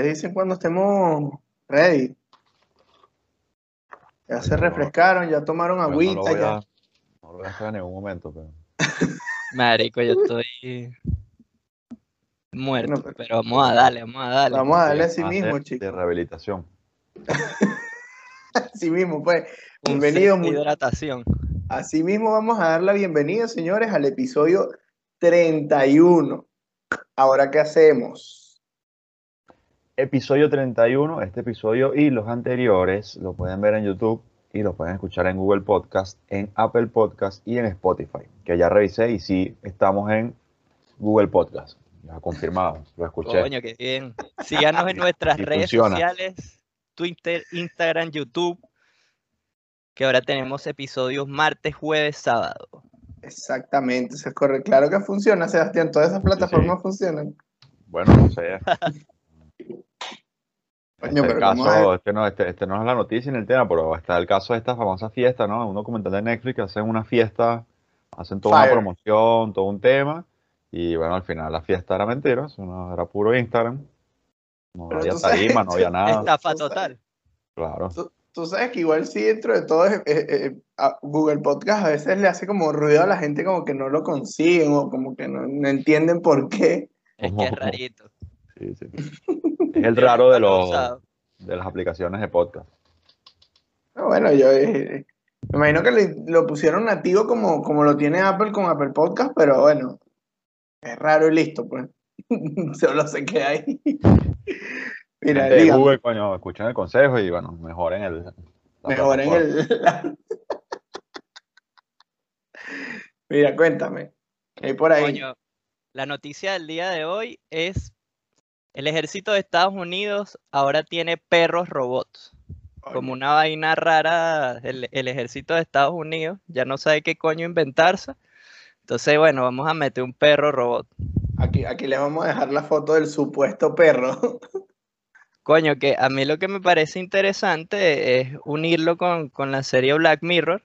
ustedes dicen cuando estemos ready. Ya se refrescaron, ya tomaron Pero no lo agüita, voy ya. a- No lo voy a hacer en ningún momento, pero. Marico, yo estoy muerto, pero- pero vamos a darle, vamos a darle. Vamos a darle así Más de- mismo, De chicos. rehabilitación. Así mismo, pues. Bienvenidos. de hidratación. Así mismo vamos a dar la bienvenida, señores, al episodio 31. Ahora, ¿qué hacemos? Episodio 31, este episodio y los anteriores lo pueden ver en YouTube y lo pueden escuchar en Google Podcast, en Apple Podcast y en Spotify, que ya revisé y sí estamos en Google Podcast. Ya confirmado, lo escuché. Coño, qué bien. Síganos en nuestras Y redes funciona. sociales, Twitter, Instagram, YouTube, que ahora tenemos episodios martes, jueves, sábado. Exactamente, eso es correcto. Claro que funciona, Sebastián. Todas esas plataformas funcionan. Bueno, no sé. Coño, a caso, este no, este, este no es la noticia ni el tema, pero está el caso de esta famosa fiesta, ¿no? Un documental de Netflix que hacen una fiesta, hacen toda Fire. una promoción, todo un tema, y bueno, al final la fiesta era mentira, era puro Instagram. No Pero había sabes- tarima, no había nada. Estafa total. Claro. Tú, tú sabes que igual sí, dentro de todo, eh, eh, eh, a Google Podcast a veces le hace como ruido a la gente como que no lo consiguen o como que no, no entienden por qué. Es que es rarito. Sí, sí. Es el raro de, los, de las aplicaciones de podcast. Ah, Bueno, yo eh, me imagino que le- lo pusieron nativo como, como lo tiene Apple con Apple Podcast, pero bueno, es raro y listo, pues. Solo se queda ahí. Mira, de Google, coño, escuchen el consejo y bueno, mejoren el. mejoren el... la- Mira, cuéntame. Ahí por ahí. Coño, la noticia del día de hoy es el ejército de Estados Unidos ahora tiene perros robots. Como una vaina rara, el, el ejército de Estados Unidos ya no sabe qué coño inventarse. Entonces, bueno, vamos a meter un perro robot. Aquí, aquí les vamos a dejar la foto del supuesto perro. Coño, que a mí lo que me parece interesante es unirlo con, con la serie Black Mirror,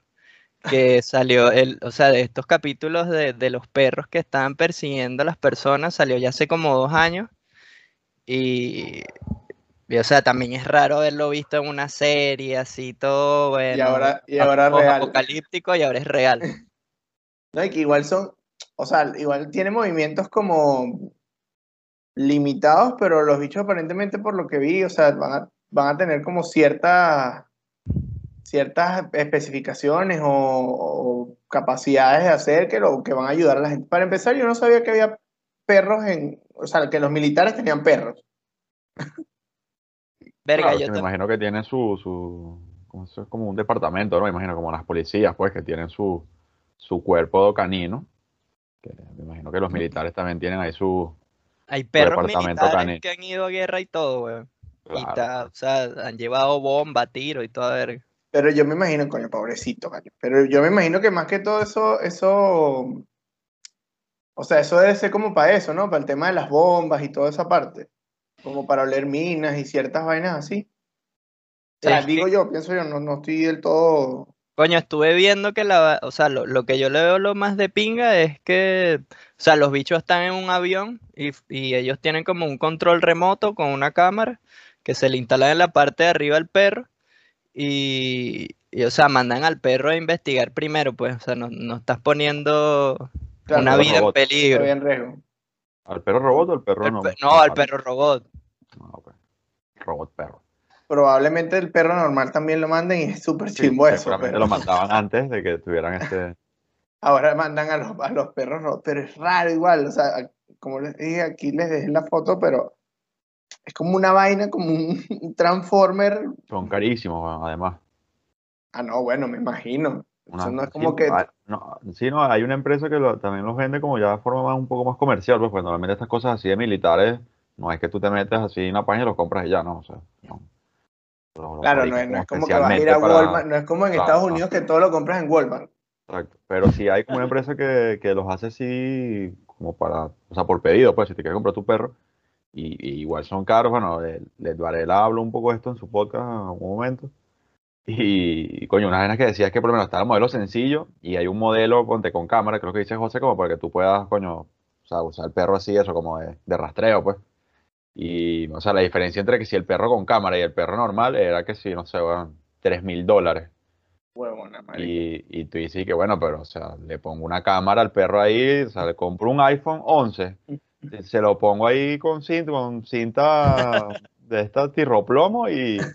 que salió, el, o sea, de estos capítulos de, de los perros que estaban persiguiendo a las personas, salió ya hace como dos años. Y, y, o sea, también es raro haberlo visto en una serie así todo, bueno, ahora- y ahora real. apocalíptico y ahora es real. No, y que igual son, o sea, igual tiene movimientos como limitados, pero los bichos aparentemente por lo que vi, o sea, van a, van a tener como ciertas ciertas especificaciones o, o capacidades de hacer que lo que van a ayudar a la gente. Para empezar, yo no sabía que había perros en, o sea, que los militares tenían perros. Verga, Claro, yo me imagino que tienen su, su como, eso es como un departamento, ¿no? Me imagino como las policías, pues, que tienen su, su cuerpo canino. Que me imagino que los militares también tienen ahí su... hay perros departamento militares canino. que han ido a guerra y todo, weón. Y Claro. ta- o sea, han llevado bomba, tiro y toda verga. Pero yo me imagino, coño, pobrecito, coño. Pero yo me imagino que más que todo eso, eso, o sea, eso debe ser como para eso, ¿no? Para el tema de las bombas y toda esa parte. Como para oler minas y ciertas vainas así. O sea, que- digo yo, pienso yo, no, no estoy del todo. Coño, estuve viendo que la, o sea, lo, lo que yo le veo lo más de pinga es que, o sea, los bichos están en un avión y, y ellos tienen como un control remoto con una cámara que se le instala en la parte de arriba al perro y, y, o sea, mandan al perro a investigar primero, pues, o sea, no, no estás poniendo Claro, una vida en peligro. Estoy en riesgo. ¿Al perro robot o al perro El no? pe- no, al perro robot. Ah. Robot perro. Probablemente el perro normal también lo manden y es súper Sí, chimbo eso. seguramente pero lo mandaban antes de que tuvieran este... Ahora mandan a los, a los perros robots, pero es raro igual. O sea, como les dije, aquí les dejé la foto, pero es como una vaina, como un, transformer. Son carísimos, además. Ah, no, bueno, me imagino. Una- no es sí, como que. hay- no, sí, no, hay una empresa que lo- también los vende como ya de forma más- un poco más comercial, pues, pues normalmente estas cosas así de militares, no es que tú te metes así en una página y los compras y ya, no, o sea, no. Los- los Claro, no es, no es como que vas a ir a para- Walmart, no es como en Claro, Estados no. Unidos que todo lo compras en Walmart. Exacto. Pero sí hay como una empresa que, que los hace así como para, o sea, por pedido, pues, si te quieres comprar tu perro, y, y igual son caros, bueno, le- les Varela habló un poco de esto en su podcast en algún momento, y, coño, una vez que decía es que por lo menos está el modelo sencillo, y hay un modelo, ponte con cámara, creo que dice José, como para que tú puedas, coño, o sea, usar el perro así, eso, como de, de rastreo, pues, Y, o sea, la diferencia entre que si el perro con cámara y el perro normal era que si, no sé, bueno, 3 mil dólares. Huevona. Y, y tú dices que, bueno, pero, o sea, le pongo una cámara al perro ahí, o sea, le compro un iPhone 11, se- se lo pongo ahí con cinta, con cinta de esta tirroplomo y,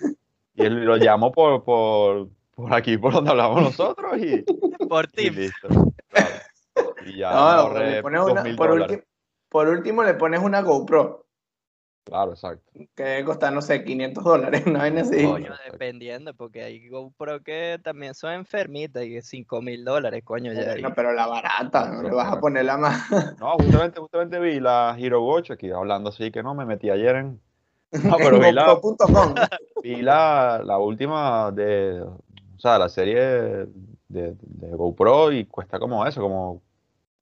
y lo llamo por, por, por aquí, por donde hablamos nosotros y, Por y Teams. listo. Claro. Y ya No, ahorré le pones una- por, ulti- por último le pones una GoPro, Claro, exacto. que debe costar, no sé, 500 dólares, una vaina así. Coño. Dependiendo, porque hay GoPro que también son enfermitas y 5 mil dólares, coño, ya. Bueno, pero la barata, no le vas a poner la más. No, justamente, justamente vi la Hero Watch aquí hablando así que no, me metí ayer en. No, pero vi la, GoPro.com. vi la, la última de. O sea, la serie de, de GoPro y cuesta como eso, como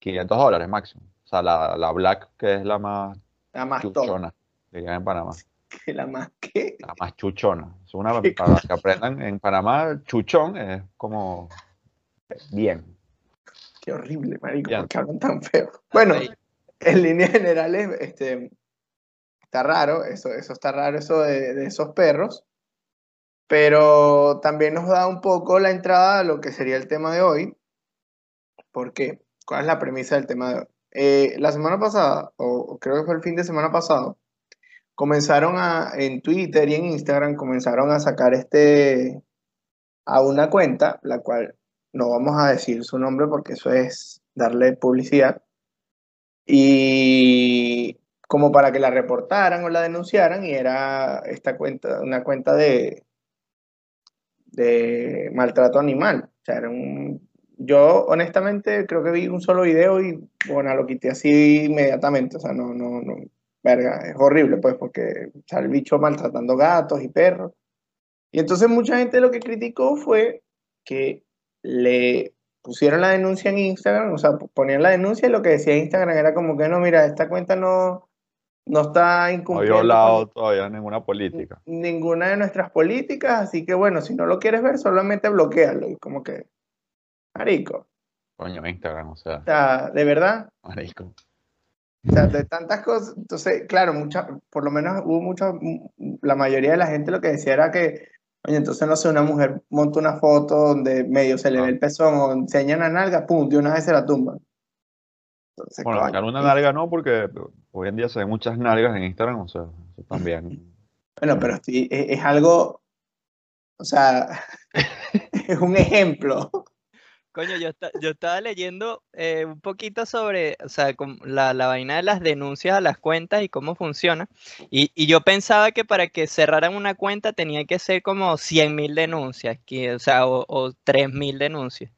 500 dólares máximo. O sea, la, la Black, que es la más La más top. chuchona, dirían en Panamá. que La más que. La más chuchona. Es una, Qué para que aprendan en Panamá, chuchón es como bien. Qué horrible, marico, porque hablan tan feo. Bueno, en líneas generales, este, está raro, eso, eso está raro, eso de, de esos perros, pero también nos da un poco la entrada a lo que sería el tema de hoy. ¿Por qué? ¿Cuál es la premisa del tema de hoy? Eh, la semana pasada, o creo que fue el fin de semana pasado, comenzaron a, en Twitter y en Instagram, comenzaron a sacar este, a una cuenta, la cual no vamos a decir su nombre porque eso es darle publicidad, y como para que la reportaran o la denunciaran, y era esta cuenta, una cuenta de, de maltrato animal. O sea, era un, yo honestamente creo que vi un solo video y bueno, lo quité así inmediatamente. O sea, no, no, no, verga, es horrible pues porque o sea, el bicho maltratando gatos y perros. Y entonces mucha gente lo que criticó fue que le pusieron la denuncia en Instagram, o sea, ponían la denuncia y lo que decía Instagram era como que no, mira, esta cuenta no, no está No incumpliendo con violado todavía ninguna política. ninguna de nuestras políticas, así que bueno, si no lo quieres ver, solamente bloquealo. Y como que, marico, Coño, Instagram, o sea, o sea, de verdad, marico. o sea, de tantas cosas, entonces, claro, mucha, por lo menos hubo mucha, la mayoría de la gente lo que decía era que, oye, entonces no sé, una mujer monta una foto donde medio se le ve Ah. el pezón o enseña una nalga, pum, de una vez se la tumban. Entonces, Bueno, sacar una nalga no, porque hoy en día se ven muchas nalgas en Instagram, o sea, eso también. Bueno, pero sí, es, es algo, o sea, es un ejemplo. Coño, yo, yo estaba leyendo eh, un poquito sobre, o sea, la, la vaina de las denuncias a las cuentas y cómo funciona. Y, y yo pensaba que para que cerraran una cuenta tenía que ser como 100.000 denuncias, que, o sea, o, o 3.000 denuncias.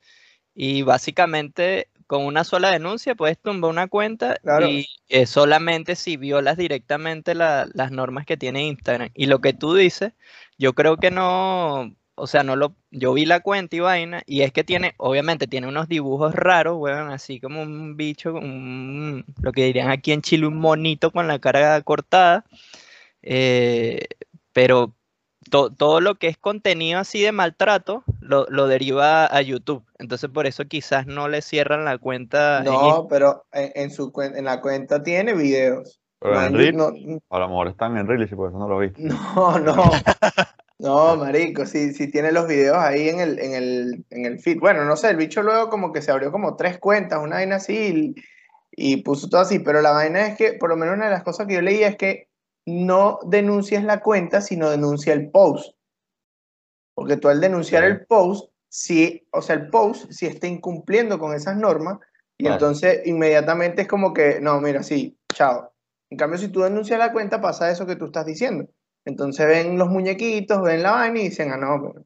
Y básicamente con una sola denuncia puedes tumbar una cuenta Claro. y eh, solamente si violas directamente la- las normas que tiene Instagram. Y lo que tú dices, yo creo que no, o sea, no lo, yo vi la cuenta y vaina, y es que tiene, obviamente tiene unos dibujos raros, weón, así como un bicho, un- lo que dirían aquí en Chile, un monito con la cara cortada, eh, pero to- todo lo que es contenido así de maltrato lo, lo deriva a YouTube, entonces por eso quizás no le cierran la cuenta en No, pero en, en su en la cuenta tiene videos. Pero No, en no, a lo mejor están en Reel y por eso no lo viste. no, no, no, marico, sí, sí tiene los videos ahí en el, en el, en el feed. Bueno, no sé, el bicho luego como que se abrió como tres cuentas, una vaina así, y, y puso todo así, pero la vaina es que, por lo menos una de las cosas que yo leía es que no denuncias la cuenta, sino denuncia el post. Porque tú al denunciar el post, sí, o sea, el post sí está incumpliendo con esas normas, y Claro. entonces inmediatamente es como que, no, mira, sí, chao. En cambio, si tú denuncias la cuenta, pasa eso que tú estás diciendo. Entonces ven los muñequitos, ven la vaina y dicen, ah, no, pero-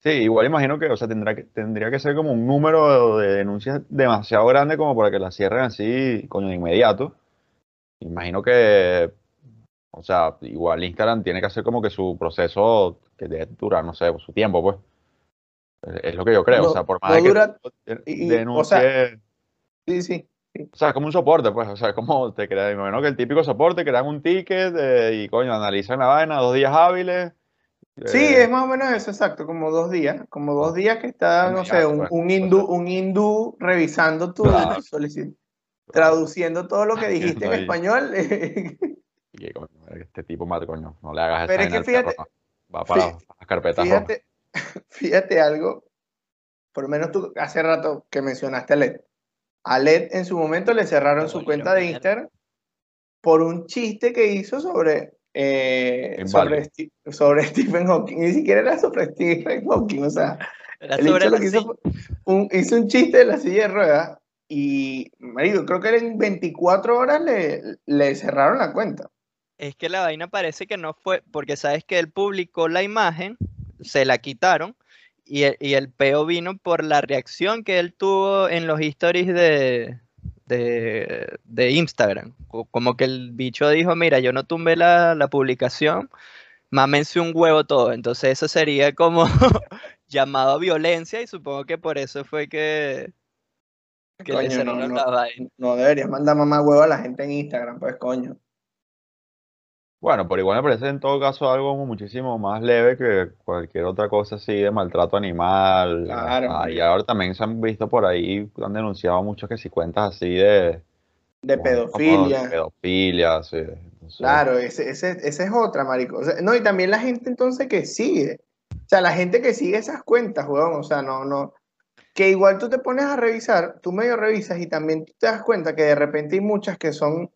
Sí, igual imagino que, o sea, tendrá que, tendría que ser como un número de denuncias demasiado grande como para que la cierren así, coño, de inmediato. Imagino que, o sea, igual Instagram tiene que hacer como que su proceso que debe durar, no sé, su tiempo, pues. Es- lo que yo creo, No- o sea, por más no de que dura- tú de- y- y, o denuncie, sea- sí, sí. o sea, es como un soporte, pues, o sea, es como te crean, me imagino que el típico soporte, crean un ticket eh, y, coño, analizan la vaina, dos días hábiles. Sí, eh, es más o menos eso, exacto, como dos días, como dos días que está, no sé, un, pues, un hindú, un hindú revisando tu Claro. solicitud, traduciendo todo lo que dijiste en español. Y que, coño, este tipo mate, coño, no le hagas Pero esa es que fíjate-. Va para las carpetas. Fíjate, fíjate algo, por lo menos tú hace rato que mencionaste a LED. A LED en su momento le cerraron su cuenta de. Instagram por un chiste que hizo sobre, eh, sobre, Stephen Hawking. Ni siquiera era sobre Stephen Hawking, o sea, Era el sobre bicho lo la que hizo silla. fue un- hizo un chiste de la silla de ruedas y, marido, creo que en 24 horas le, le cerraron la cuenta. Es que la vaina parece que no fue, porque sabes que él publicó la imagen, se la quitaron, y el, y el peo vino por la reacción que él tuvo en los stories de, de, de Instagram. Co- Como que el bicho dijo, mira, yo no tumbé la, la publicación, mámense un huevo todo. Entonces eso sería como llamado a violencia y supongo que por eso fue que, Coño, no, no. la vaina. No deberías mandar mamá huevo a la gente en Instagram, pues coño. Bueno, pero igual me parece en todo caso algo muchísimo más leve que cualquier otra cosa así de maltrato animal. Claro, Ah, y ahora también se han visto por ahí, han denunciado muchos que si cuentas así de... De como- pedofilia. como pedofilia, sí. entonces- Claro, ese, ese, esa es otra, marico. O sea, no, y también la gente entonces que sigue. O sea, la gente que sigue esas cuentas, weón. O sea, no, no. Que igual tú te pones a revisar, tú medio revisas y también te das cuenta que de repente hay muchas que son,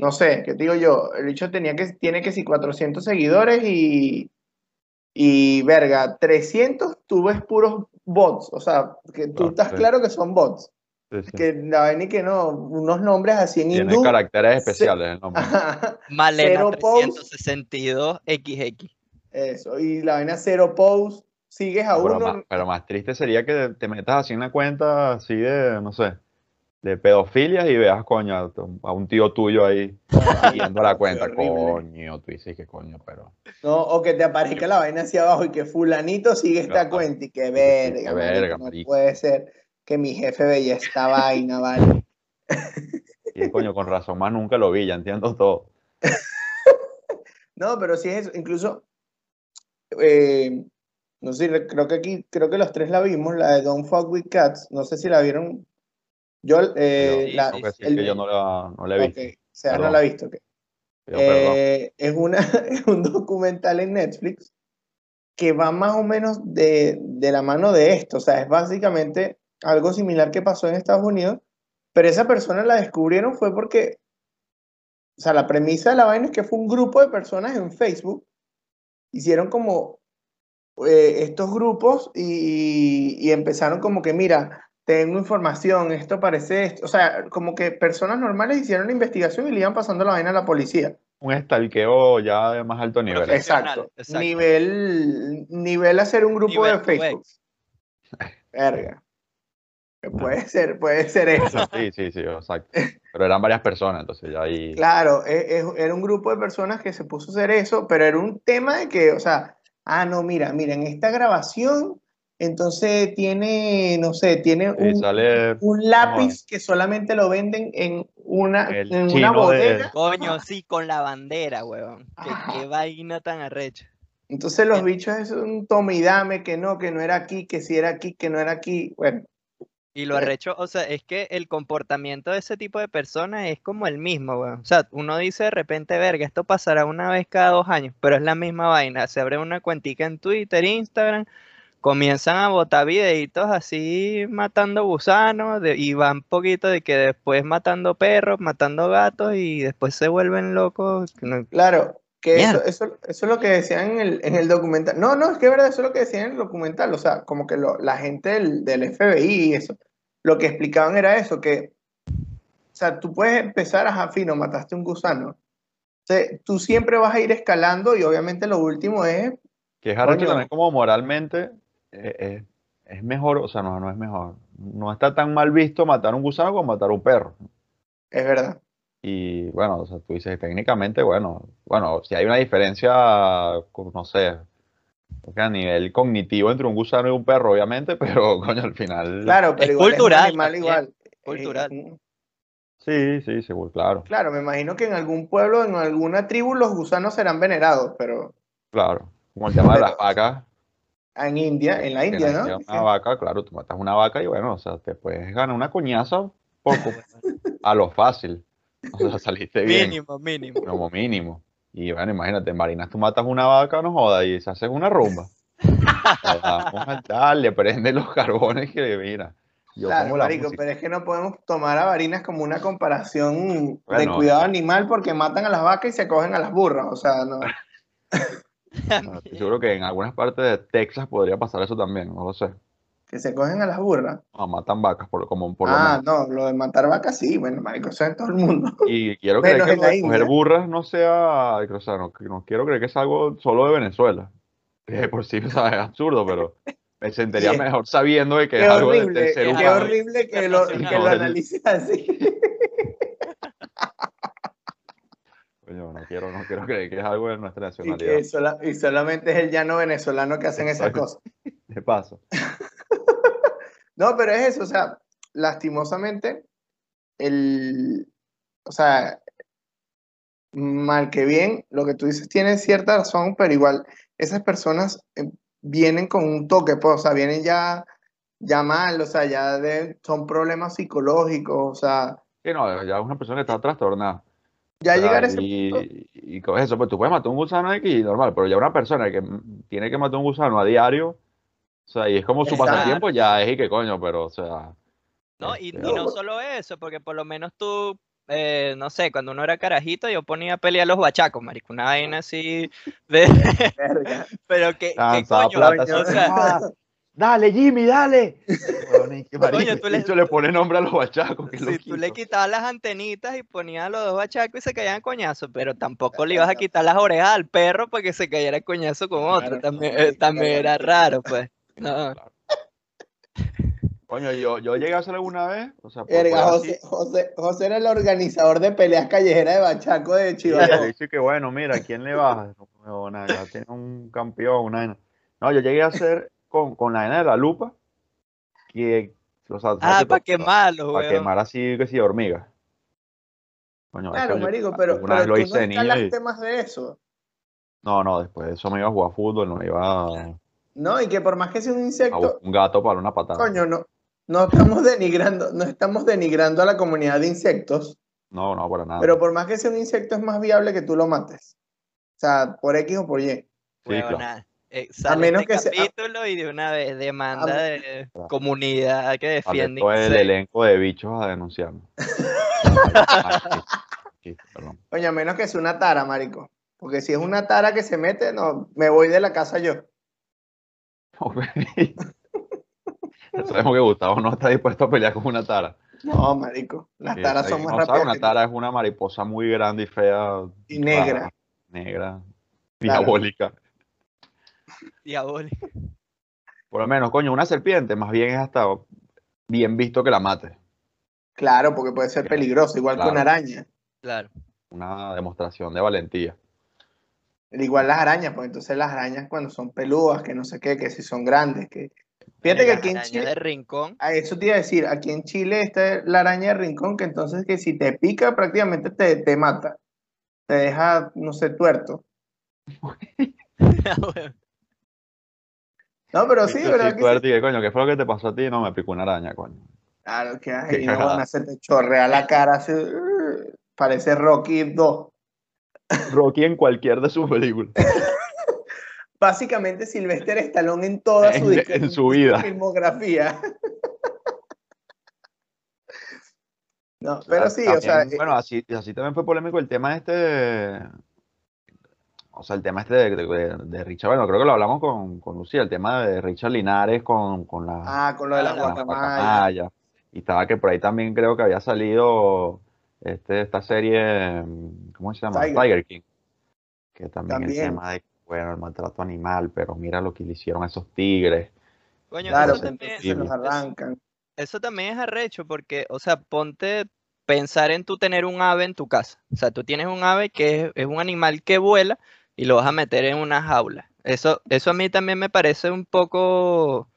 no sé, ¿qué te digo yo? El bicho tenía que, tiene que si 400 seguidores y, y verga, 300 tú ves puros bots. O sea, que tú Claro, estás sí. claro que son bots. sí, sí. Que la vaina y que no, unos nombres así en Tiene hindú. caracteres se- especiales el nombre. Malena Cero post. 362 XX. Eso, y la vaina cero post, sigues a pero, uno. más, pero más triste sería que te metas así en una cuenta así de, no sé, de pedofilia y veas, coño, a, un tío tuyo ahí siguiendo la cuenta. Coño, tú dices que coño, pero... No, o que te aparezca la vaina hacia abajo y que fulanito sigue esta Claro. cuenta y que verga, verga, marico, no puede ser que mi jefe veía esta vaina, vale. Y coño, con razón más nunca lo vi, ya entiendo todo. No, pero sí es eso, incluso, eh, no sé, re- creo que aquí, creo que los tres la vimos, la de Don't Fuck With Cats, no sé si la vieron. Yo, eh, la, que el- que yo no la, no la he visto. o sea, no la he visto, ok. Pido perdón. Eh, es, una, es un documental en Netflix que va más o menos de, de la mano de esto. O sea, es básicamente algo similar que pasó en Estados Unidos, pero esa persona la descubrieron fue porque, o sea, la premisa de la vaina es que fue un grupo de personas en Facebook, hicieron como eh, estos grupos y, y empezaron como que, mira, tengo información, esto parece esto. O sea, como que personas normales hicieron la investigación y le iban pasando la vaina a la policía. Un estalqueo ya de más alto nivel. Exacto. exacto. Nivel, nivel hacer un grupo Nivel de Facebook. Verga. Puede ser, puede ser eso. Sí, sí, sí, exacto. Pero eran varias personas, entonces ya ahí... Claro, e- e- era un grupo de personas que se puso a hacer eso, pero era un tema de que, o sea, ah, no, mira, mira, en esta grabación, entonces tiene, no sé, tiene un, sale un lápiz que solamente lo venden en una, El en una de- bodega. Coño, sí, con la bandera, weón. Ajá. qué vaina tan arrecha. Entonces los bichos es un tome y dame, que no, que no era aquí, que si era aquí, que no era aquí. Bueno, Y lo arrecho, o sea, es que el comportamiento de ese tipo de personas es como el mismo, weón. O sea, uno dice de repente, verga, esto pasará una vez cada dos años, pero es la misma vaina. Se abre una cuentica en Twitter, Instagram, comienzan a botar videitos así matando gusanos de- y van poquito de que después matando perros, matando gatos y después se vuelven locos. Claro, que eso, eso, eso es lo que decían en el, en el documental. No, no, es que es verdad, eso es lo que decían en el documental. O sea, como que lo- la gente del, del FBI y eso, lo que explicaban era eso, que, o sea, tú puedes empezar, ajá, fino, mataste un gusano. O sea, tú siempre vas a ir escalando y obviamente lo último es, Que es también como moralmente eh, eh, es mejor, o sea, no, no es mejor. No está tan mal visto matar un gusano como matar un perro. es verdad. Y bueno, o sea, tú dices técnicamente, bueno, bueno, si hay una diferencia, no sé, a nivel cognitivo entre un gusano y un perro, obviamente, pero coño, al final. Claro, pero Es igual cultural es un animal igual. cultural. Eh, Sí, sí, seguro, claro, claro, me imagino que en algún pueblo, en alguna tribu, los gusanos serán venerados, pero claro. Como el tema de las vacas, en India, en la India, ¿no? Una vaca, claro, tú matas una vaca y bueno, o sea, te puedes ganar una coñaza poco, a lo fácil. O sea, saliste bien. Mínimo, mínimo. Como mínimo. Y bueno, imagínate, en Barinas tú matas una vaca, no jodas, y se hace una rumba. Vamos a darle, prende los carbones que mira. Yo Claro, marico, música. pero es que no podemos tomar a Barinas como una comparación de cuidado animal porque matan a las vacas y se cogen a las burras. O sea, no. Bueno, estoy seguro que en algunas partes de Texas podría pasar eso también, no lo sé. Que se cogen a las burras. No, matan vacas, por, como por lo Ah, menos. no, lo de matar vacas sí, bueno, marico, eso es en todo el mundo. Y quiero creer que lo de coger India. burras no sea, o sea, no, no quiero creer que es algo solo de Venezuela. Que de por sí, o es absurdo, pero me sentiría Sí. mejor sabiendo de que Qué es algo de- horrible, ser qué humano. horrible que lo, que lo analices así. Coño, no quiero, no quiero creer que es algo de nuestra Y, nacionalidad. que sola- y solamente es el llano venezolano que hacen esas cosas. De paso. No, pero es eso, o sea, lastimosamente, el, o sea, mal que bien, lo que tú dices tiene cierta razón, pero igual, esas personas eh, vienen con un toque, pues, o sea, vienen ya, ya mal, o sea, ya de- son problemas psicológicos, o sea, Que no, ya una persona está trastornada. Ya llegar a ese y, punto, y con eso, pues tú puedes matar un gusano X normal, pero ya una persona que tiene que matar un gusano a diario, o sea, y es como su Exacto. pasatiempo, ya es y que coño, pero, o sea, No, y, este, y no solo eso, porque por lo menos tú, eh, no sé, cuando uno era carajito, yo ponía a pelear los bachacos, marico, una vaina así de... Pero que, lanzaba coño, plata, coño. o sea, "Ah, dale Jimmy, dale. Bueno, marico, tú le- le pone nombre a los bachacos, que si tú le quitabas las antenitas y ponías a los dos bachacos y se caían a coñazo, pero tampoco le ibas a quitar las orejas al perro para que se cayera a coñazo con otro, Claro, también, no, eh, era raro, pues. No. Claro. Coño, yo, yo llegué a hacer alguna vez, o sea, por José, así, José, José era el organizador de peleas callejeras de Bachaco de le dice que bueno, mira, ¿quién le baja? No, no, nada, ya tiene un campeón, una. No, yo llegué a hacer con, con la vaina de la lupa, que, o sea, Ah, para to- quemarlo, para quemar así, que sí, hormigas. Coño, Claro, marico, pero, alguna vez lo hice no de niño y- escalaste más de eso. No, no, después de eso me iba a jugar fútbol, no iba a, No, y que por más que sea un insecto, un gato para una patada. coño, no, no estamos denigrando, no estamos denigrando a la comunidad de insectos, No, no, para nada. pero por más que sea un insecto es más viable que tú lo mates. O sea, por X o por Y. Sí, claro. Eh, sale menos este que sea- capítulo y de una vez demanda A- de Claro. comunidad que defiende todo el elenco de bichos a denunciarme. Ah. Coño, a menos que sea una tara, marico. Porque si es una tara que se mete, no, me voy de la casa yo. Ya Sabemos que Gustavo no está dispuesto a pelear con una tara. No, marico. Las taras son más no sabe, rápidas. Una tara es una mariposa muy grande y fea. Y negra. rara, negra. Claro. Diabólica. Diabólico. Por lo menos, coño, una serpiente más bien es hasta bien visto que la mate. Claro, porque puede ser peligroso, igual que una araña. Claro. Una demostración de valentía. Igual las arañas, pues entonces las arañas cuando son peludas, que no sé qué, que si son grandes, que... Fíjate que aquí en Chile, de rincón. a eso te iba a decir, aquí en Chile está la araña de rincón, que entonces que si te pica prácticamente te, te mata. Te deja, no sé, tuerto. No, pero sí, Yo ¿verdad sí, que sí? y coño, ¿qué fue lo que te pasó a ti? No, me picó una araña, coño. Claro, que ay, no, bueno, se te chorrea la cara así, uh, parece Rocky 2. Rocky en cualquier de sus películas. Básicamente Sylvester Stallone en toda su, En- su vida. filmografía. No, pero sí, o sea, eh, bueno, así, así también fue polémico el tema este. O sea, el tema este de, de- de Richard, bueno, creo que lo hablamos con, con Lucía, el tema de Richard Linares con, con la, ah, con lo de las la guacamayas. Y estaba que por ahí también creo que había salido este, esta serie, ¿cómo se llama? Tiger. Tiger, King. Que también, También. el tema de, bueno, el maltrato animal, pero mira lo que le hicieron a esos tigres. Coño, Claro, eso, también, se los arrancan. eso también es arrecho porque, o sea, ponte pensar en tú tener un ave en tu casa. O sea, tú tienes un ave que es, es un animal que vuela y lo vas a meter en una jaula. Eso, eso a mí también me parece un poco,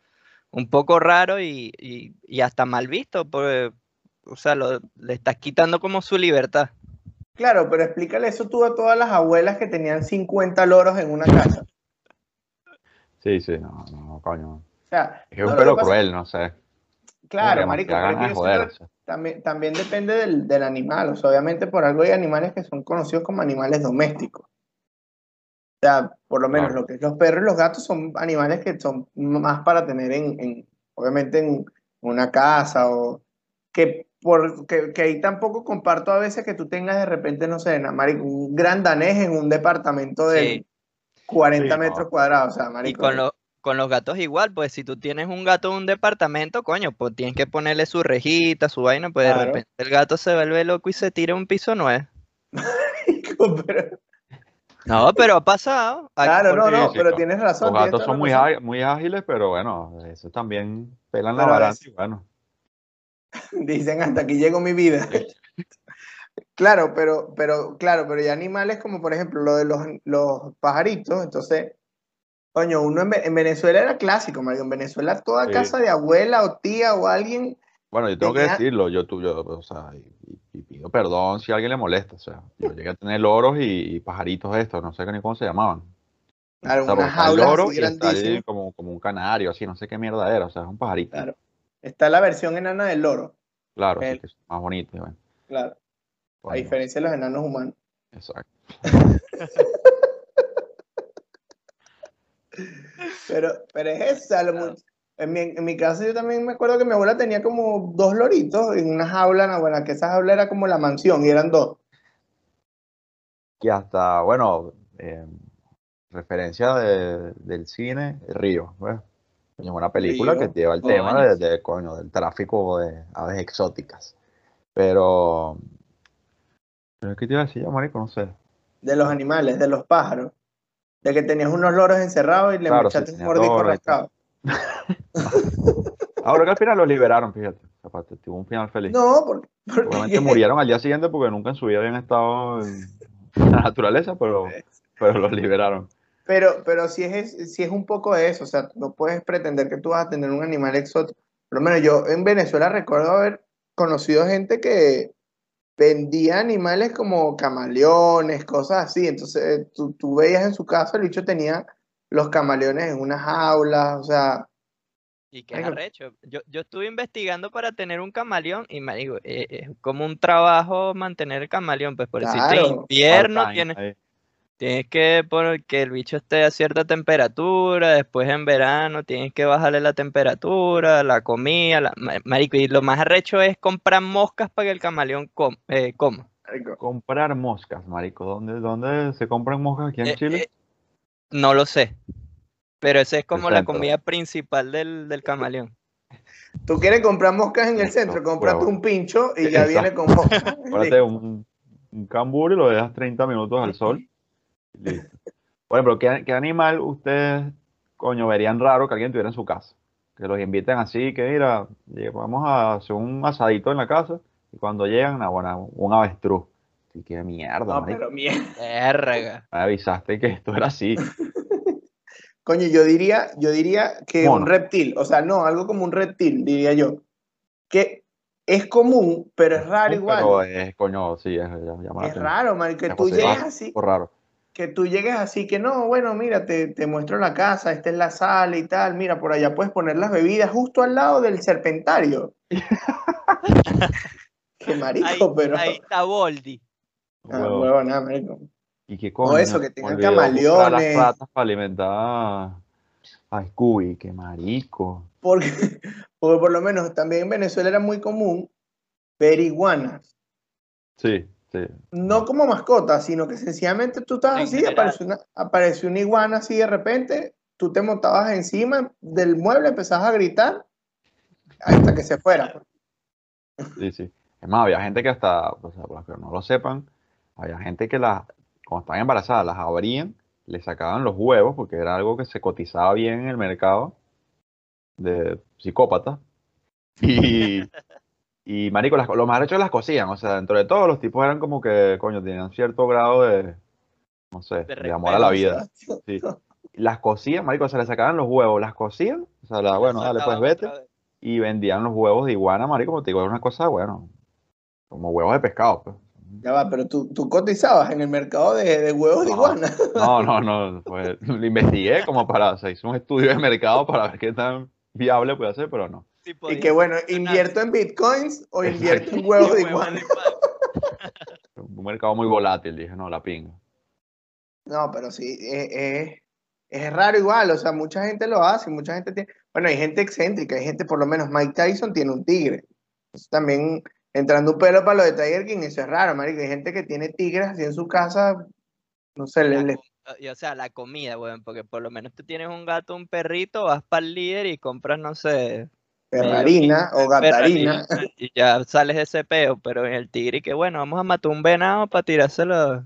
un poco raro y, y- y hasta mal visto. Porque, o sea, lo- le estás quitando como su libertad. Claro, pero explícale eso tú a todas las abuelas que tenían 50 loros en una casa. Sí, sí, no, no, coño. O sea, Es que es no, un pelo cruel, no sé. Claro, marico, pero también, también depende del, del animal. O sea, obviamente por algo hay animales que son conocidos como animales domésticos. O sea, por lo menos Claro. lo que es los perros y los gatos son animales que son más para tener en, en- obviamente en una casa o que por que, que ahí tampoco comparto a veces que tú tengas de repente, no sé, marico, un gran danés en un departamento de Sí. 40 Sí, no. metros cuadrados. O sea, Y con, los con los gatos igual, pues si tú tienes un gato en un departamento, coño, pues tienes que ponerle su rejita, su vaina, pues de Claro. repente el gato se vuelve loco y se tira un piso nuevo. pero- No, pero ha pasado. Claro, no, no, pero tienes razón. Los gatos son muy, muy ágiles, pero bueno, eso también pelan la Pero a balanza veces- y bueno. Dicen hasta aquí llegó mi vida. Claro, pero, pero, claro, pero hay animales como por ejemplo lo de los, los pajaritos, entonces, coño, uno en, Ve- en Venezuela era clásico, marico, en Venezuela toda Sí. casa de abuela o tía o alguien, Bueno, yo tengo que decirlo, yo, yo, o sea, y, pido perdón si a alguien le molesta, o sea, yo llegué a tener loros y, y pajaritos estos, no sé ni cómo se llamaban. claro, O sea, unas jaulas loro así grandísimas. como, como un canario, así, no sé qué mierda era, o sea, es un pajarito. Claro. Está la versión enana del loro, Claro, sí, El- que es más bonito. bueno, claro, a diferencia de los enanos humanos. Exacto. Pero, pero es eso, o sea, lo mu- en mi, en mi casa yo también me acuerdo que mi abuela tenía como dos loritos en una jaula, no, bueno, que esa jaula era como la mansión y eran dos. Que hasta, bueno, eh, referencia de- del cine, Río. Coño, Es una película Río, que lleva el coño. tema de, de, coño, del tráfico de aves exóticas. Pero, pero ¿qué te iba a decir marico? No sé. de los animales, de los pájaros. De que tenías unos loros encerrados y le Claro, sí, echaste un mordisco rascado. Ahora que al final los liberaron, fíjate. Sea, tuvo un final feliz. No, porque, porque- Obviamente murieron al día siguiente porque nunca en su vida habían estado en la naturaleza, pero, pero los liberaron. pero, pero si es, si es un poco de eso, o sea, no puedes pretender que tú vas a tener un animal exótico. Por lo menos yo en Venezuela recuerdo haber conocido gente que vendía animales como camaleones, cosas así. Entonces tú, tú veías en su casa, el bicho tenía los camaleones en unas jaulas, o sea, Y qué arrecho. Yo, yo estuve investigando para tener un camaleón y me digo, eh, es como un trabajo mantener el camaleón, pues por Claro. invierno tienes, ahí. tienes que poner que el bicho esté a cierta temperatura, después en verano tienes que bajarle la temperatura, la comida, la, marico, y lo más arrecho es comprar moscas para que el camaleón com- eh, coma. Comprar moscas, marico. ¿Dónde, dónde se compran moscas aquí en Eh, Chile? eh, no lo sé, pero esa es como la comida principal del, del camaleón. Tú quieres comprar moscas en el centro, cómprate huevo. un pincho y ya Exacto. viene con moscas. Ponete un, un cambur y lo dejas 30 minutos al sol. listo. Por ejemplo, ¿qué, qué animal ustedes, coño, verían raro que alguien tuviera en su casa? Que los inviten así, que mira, vamos a hacer un asadito en la casa y cuando llegan, ah, bueno, un avestruz. Y qué mierda, No, marico. pero mierda. Me avisaste que esto era así. Coño, yo diría, yo diría que un reptil, o sea, no, algo como un reptil, diría yo. Que es común, pero es raro igual. Pero es, coño, sí, es, es raro, man, que Es tú llegues así, raro. que tú llegues así, que no, bueno, mira, te, te muestro la casa, esta es la sala y tal, mira, por allá puedes poner las bebidas justo al lado del serpentario. Qué marico, Ahí, pero... ahí está Boldi. Ah, huevo, nada, marico. Y qué coño, eso, me que tengan camaleones. las para alimentar a Scooby, qué marico. Porque, porque por lo menos también en Venezuela era muy común ver iguanas. Sí, sí. No como mascota, sino que sencillamente tú estabas En así, general. apareció una, apareció una iguana así de repente, tú te montabas encima del mueble, empezabas a gritar hasta que se fuera. Sí, sí. Es más, había gente que hasta, o sea, para que no lo sepan, había gente que las, cuando estaban embarazadas, las abrían, le sacaban los huevos, porque era algo que se cotizaba bien en el mercado de psicópatas. Y, y marico, las, lo más las cocían, o sea, dentro de todo los tipos eran como que, coño, tenían cierto grado de, no sé, De de amor a la vida. O sea, Sí. Las cocían, marico, se le sacaban los huevos, las cocían, o sea, la- bueno, dale, pues vete y vendían los huevos de iguana, marico, como te digo, era una cosa, bueno, como huevos de pescado, pues. Ya va, pero tú, tú cotizabas en el mercado de, de huevos de No. iguana. No, no, no, pues, lo investigué como para, o sea, hice un estudio de mercado para ver qué tan viable puede ser, pero no. Si Y que bueno. ¿invierto en bitcoins o Exacto. invierto en huevos de iguana? Un mercado muy volátil, dije, no, la pinga. No, pero sí, es, es- es raro igual, o sea, mucha gente lo hace, mucha gente tiene, bueno, hay gente excéntrica, hay gente, por lo menos Mike Tyson tiene un tigre. Eso también, entrando un pelo para lo de Tiger King, eso es raro, marico, hay gente que tiene tigres así en su casa, no sé, le, le- y, o sea, la comida, weón, porque por lo menos tú tienes un gato, un perrito, vas para el líder y compras, no sé, perrarina o gatarina. perrarina y ya sales de ese peo, pero en el tigre, que bueno, vamos a matar un venado para tirárselo.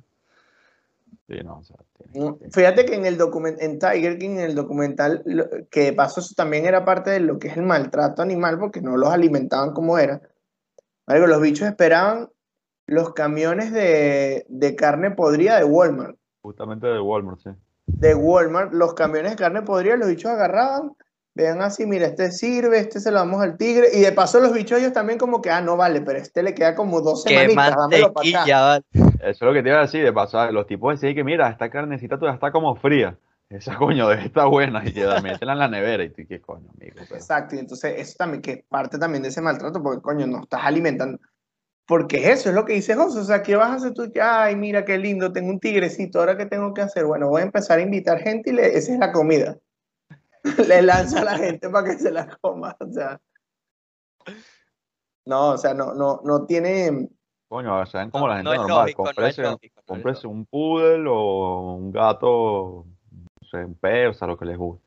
Sí, no, o sea, tiene- tiene- Fíjate que en el document en Tiger King, en el documental, lo- que de paso eso también era parte de lo que es el maltrato animal, porque no los alimentaban como era. Marico, los bichos esperaban los camiones de, de carne podrida de Walmart. justamente de Walmart, sí. De Walmart, los camiones de carne podrida, los bichos agarraban, vean así, mira, este sirve, este se lo damos al tigre, y de paso los bichos ellos también como que, ah, no vale, pero este le queda como dos semanitas, dámelo para acá. vale. Eso es lo que te iba a decir, de pasar, los tipos decían que mira, esta carnecita todavía está como fría. Esa coño debe estar buena y la meten en la nevera y tú, ¿qué coño, amigo? Pero- Exacto, y entonces eso también, que es parte también de ese maltrato, porque coño, no estás alimentando. Porque eso es lo que dice José, o sea, ¿qué vas a hacer tú? Que, ay, mira qué lindo, tengo un tigrecito, ¿ahora qué tengo que hacer? Bueno, voy a empezar a invitar gente y le, esa es la comida. le lanzo a la gente para que se la coma, o sea. No, o sea, no, no, no tiene, Coño, sean como No, la gente no normal. lógico, no cómprese un poodle o un gato, no sé, un persa, lo que les guste.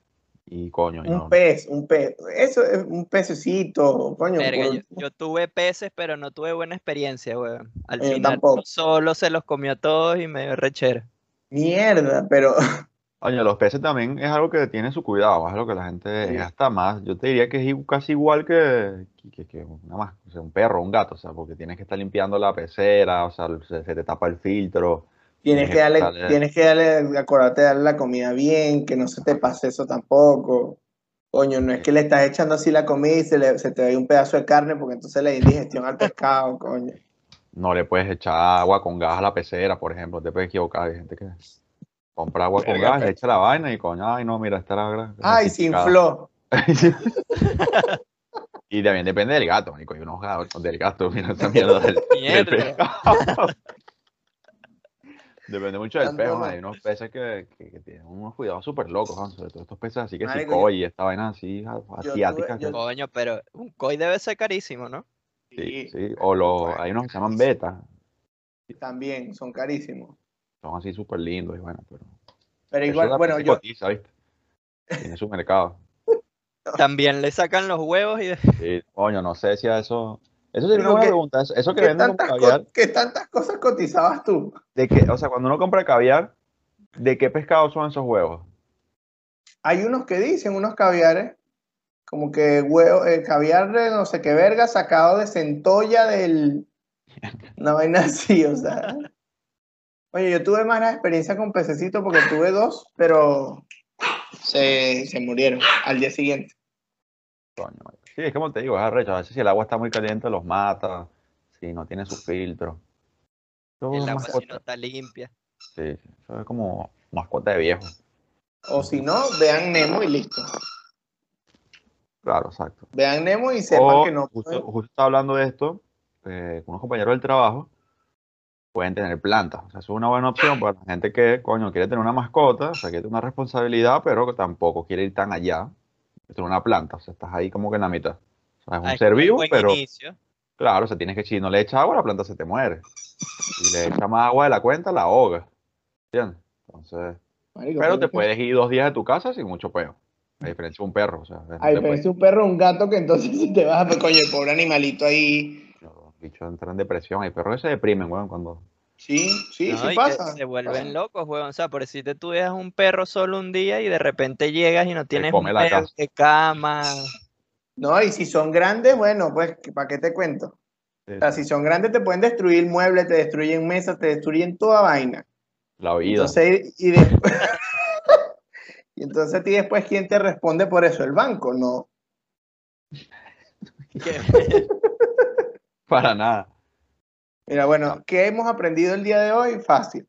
Y coño, un no- pez, un pez, eso es un pececito, coño. Verga, yo, yo tuve peces, pero no tuve buena experiencia, weón. Al final tampoco. solo se los comió a todos y me dio rechera. Mierda, pero Coño, los peces también es algo que tiene su cuidado, es algo que la gente Sí. gasta más. Yo te diría que es i- casi igual que, que, que una más, o sea, un perro, un gato, o sea, porque tienes que estar limpiando la pecera, o sea, se, se te tapa el filtro. Tienes Tienes que darle, tienes que darle, acordarte de darle la comida bien, que no se te pase eso tampoco. Coño, no es que le estás echando así la comida y se, le- se te ve un pedazo de carne porque entonces le da indigestión al pescado, coño. No le puedes echar agua con gas a la pecera, por ejemplo, te puedes equivocar. Hay gente que compra agua con gas, le echa la vaina y coño, ay no, mira, esta era gra- Ay, se infló. Y también depende del gato, marico. Hay unos gatos del gato, mira esa mierda del, del pescado. Depende mucho del pez, man, hay unos peces que, que, que tienen unos cuidados súper locos, man, sobre todo estos peces así que si y esta vaina así a- tuve- asiáticas. yo- que- Coño, pero un koi debe ser carísimo, ¿no? sí, sí, o los, hay unos que se llaman beta, También, son carísimos. son así súper lindos y bueno, pero Pero igual, bueno, yo, cotiza, ¿viste? Tiene su mercado. También le sacan los huevos y Sí, coño, no sé si a eso. Eso sería una Digo buena que- pregunta. Eso, que ¿qué venden como caviar, qué tantas cosas cotizabas tú? de que, o sea, cuando uno compra caviar, ¿de qué pescado son esos huevos? Hay unos que dicen, unos caviares, como que huevo, eh, caviar de no sé qué verga sacado de centolla del... Una vaina así, o sea. Oye, yo tuve mala experiencia con pececitos porque tuve dos, pero se, se murieron al día siguiente. Coño. Sí, es como te digo, es arrecho. A veces si el agua está muy caliente los mata, si no tiene su filtro. El agua si mascota. no está limpia. Sí, sí, eso es como mascota de viejo. O si no, vean Nemo y listo. Claro, exacto. Vean Nemo y sepan O, que no. justo, justo estaba hablando de esto, eh, con unos compañeros del trabajo, pueden tener plantas. O sea, eso es una buena opción para la gente que, coño, quiere tener una mascota, o sea, quiere tener una responsabilidad, pero que tampoco quiere ir tan allá. Es una planta, o sea, estás ahí como que en la mitad. O sea, es un Ah, ser vivo, buen pero inicio. claro, o sea, tienes que, si no le echas agua, la planta se te muere. Si le echas más agua de la cuenta, la ahoga. ¿Entiendes? Entonces, Marico, pero te puedes ir dos días de tu casa sin mucho peo. A diferencia de un perro, o sea, A diferencia de un perro un gato que entonces si te vas a... Coño, el pobre animalito ahí... puedes- los bichos entran en depresión. Hay perros que se deprimen, weón, cuando Sí, sí, ¿no? sí y pasa. se vuelven locos, weón. O sea, por si te tú dejas un perro solo un día y de repente llegas y no tienes un perro de cama. No, y si son grandes, bueno, pues, ¿para qué te cuento? Sí, O sea, si son grandes te pueden destruir muebles, te destruyen mesas, te destruyen toda vaina. La vida. Entonces, y, después... y entonces a ti después, ¿quién te responde por eso? ¿El banco? No. Para nada. Mira, bueno, ¿qué hemos aprendido el día de hoy? Fácil.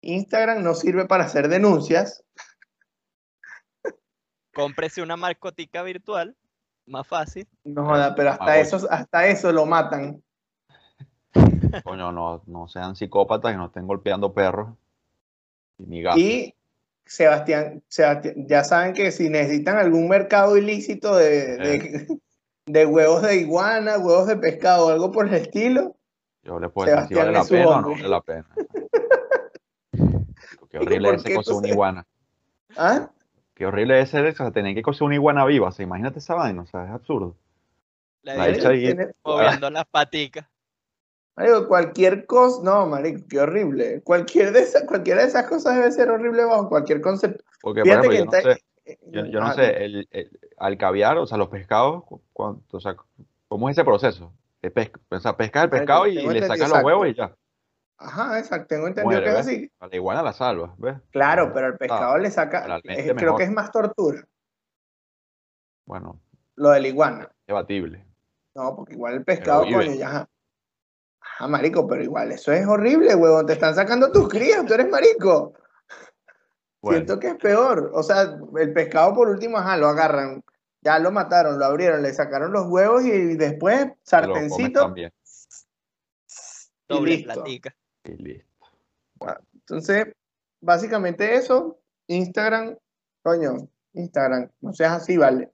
Instagram no sirve para hacer denuncias. Cómprese una mascotica virtual. Más fácil. No joda, pero hasta Ah, eso, hasta eso lo matan. Coño, no, no sean psicópatas y no estén golpeando perros. Y ni gatos. Y Sebastián, Sebastián, ya saben que si necesitan algún mercado ilícito de, de, de huevos de iguana, huevos de pescado o algo por el estilo, Yo le puedo decir si vale la pena o no vale la pena. Qué horrible ¿Por es ese coser una iguana. ¿ah? Qué horrible es ese, o sea, tener que coser una iguana viva. O sea, imagínate esa vaina, o sea, es absurdo. La La hecha ahí. Tiene- moviendo las paticas. Marico, cualquier cosa, no, marico, qué horrible. Cualquier de esas, cualquiera de esas cosas debe ser horrible bajo cualquier concepto. Porque, por Fíjate ejemplo, que yo no está- sé, yo, yo no Ah, sé, el, el- al caviar, o sea, los pescados, cu- cuánto, o sea, ¿cómo es ese proceso? Pesca, o sea, pescas el pescado y le sacas los huevos y ya. Ajá, exacto, tengo entendido Muere, que es así. A la iguana la salvas, ¿ves? Claro, pero al pescado le saca, realmente es- creo mejor. que es más tortura, Bueno, lo de la iguana. debatible. No, porque igual el pescado, vive. coño, ya. Ajá. Ajá, marico, pero igual, eso es horrible, huevón. Te están sacando tus crías, tú eres marico. Bueno, Siento que es peor. O sea, el pescado por último, ajá, lo agarran. Ya lo mataron, lo abrieron, le sacaron los huevos y después sartencito Doble listo. platica. Y listo. Entonces, básicamente eso. Instagram, coño, Instagram, no seas así, vale.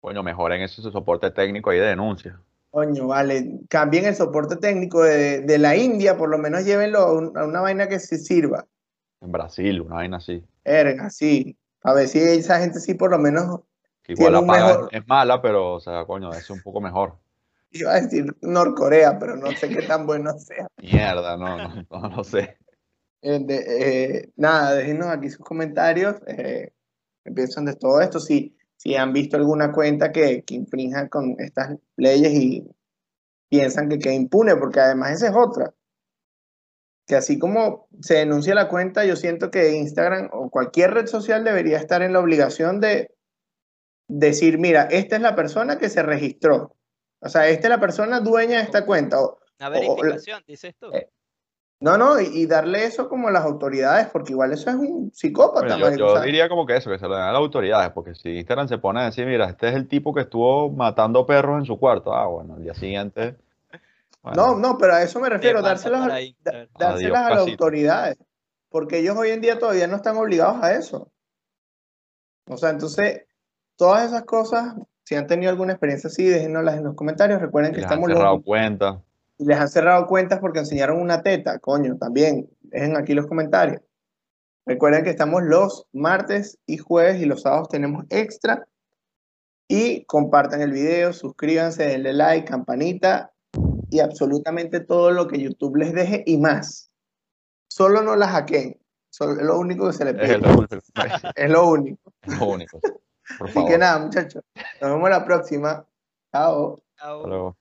Coño, mejoren ese su soporte técnico ahí de denuncia. Coño, vale. Cambien el soporte técnico de, de la India, por lo menos llévenlo a, un- a una vaina que se sirva. En Brasil, una vaina así. Verga, sí. A ver si esa gente sí por lo menos Que igual la paga mejor- es mala, pero, o sea, coño, es un poco mejor. iba a decir Norcorea, pero no sé qué tan bueno sea. Mierda, no, no, no, no sé. Eh, de- eh, nada, déjenos aquí sus comentarios. Eh, ¿Qué piensan de todo esto? Si, si han visto alguna cuenta que, que infrinja con estas leyes y piensan que queda impune, porque además esa es otra. Que así como se denuncia la cuenta, yo siento que Instagram o cualquier red social debería estar en la obligación de decir, mira, esta es la persona que se registró. O sea, esta es la persona dueña de esta cuenta. O, Una O- o la- verificación, dices tú. Eh, No, no, y, y darle eso como a las autoridades, porque igual eso es un psicópata, Bueno, yo, sea, diría como que eso, que se lo den a las autoridades, porque si Instagram se pone a decir, mira, este es el tipo que estuvo matando perros en su cuarto, ah, bueno, el día siguiente. bueno, No, no, pero a eso me refiero, para a- da- dárselas Adiós, a las autoridades, porque ellos hoy en día todavía no están obligados a eso. O sea, entonces, todas esas cosas, si han tenido alguna experiencia así, déjenoslas en los comentarios. Recuerden que les han estamos cerrado los, cuenta. y les han cerrado cuentas porque enseñaron una teta, coño, también, dejen aquí los comentarios. Recuerden que estamos los martes y jueves y los sábados tenemos extra. Y compartan el video, suscríbanse, denle like, campanita y absolutamente todo lo que YouTube les deje y más. Solo no la hackeen. Solo- Es lo único que se les Es pide. lo, único, Es lo único. es lo único. Por Así favor. que nada, muchachos. Nos vemos la próxima. Chao. Chao. Hasta luego.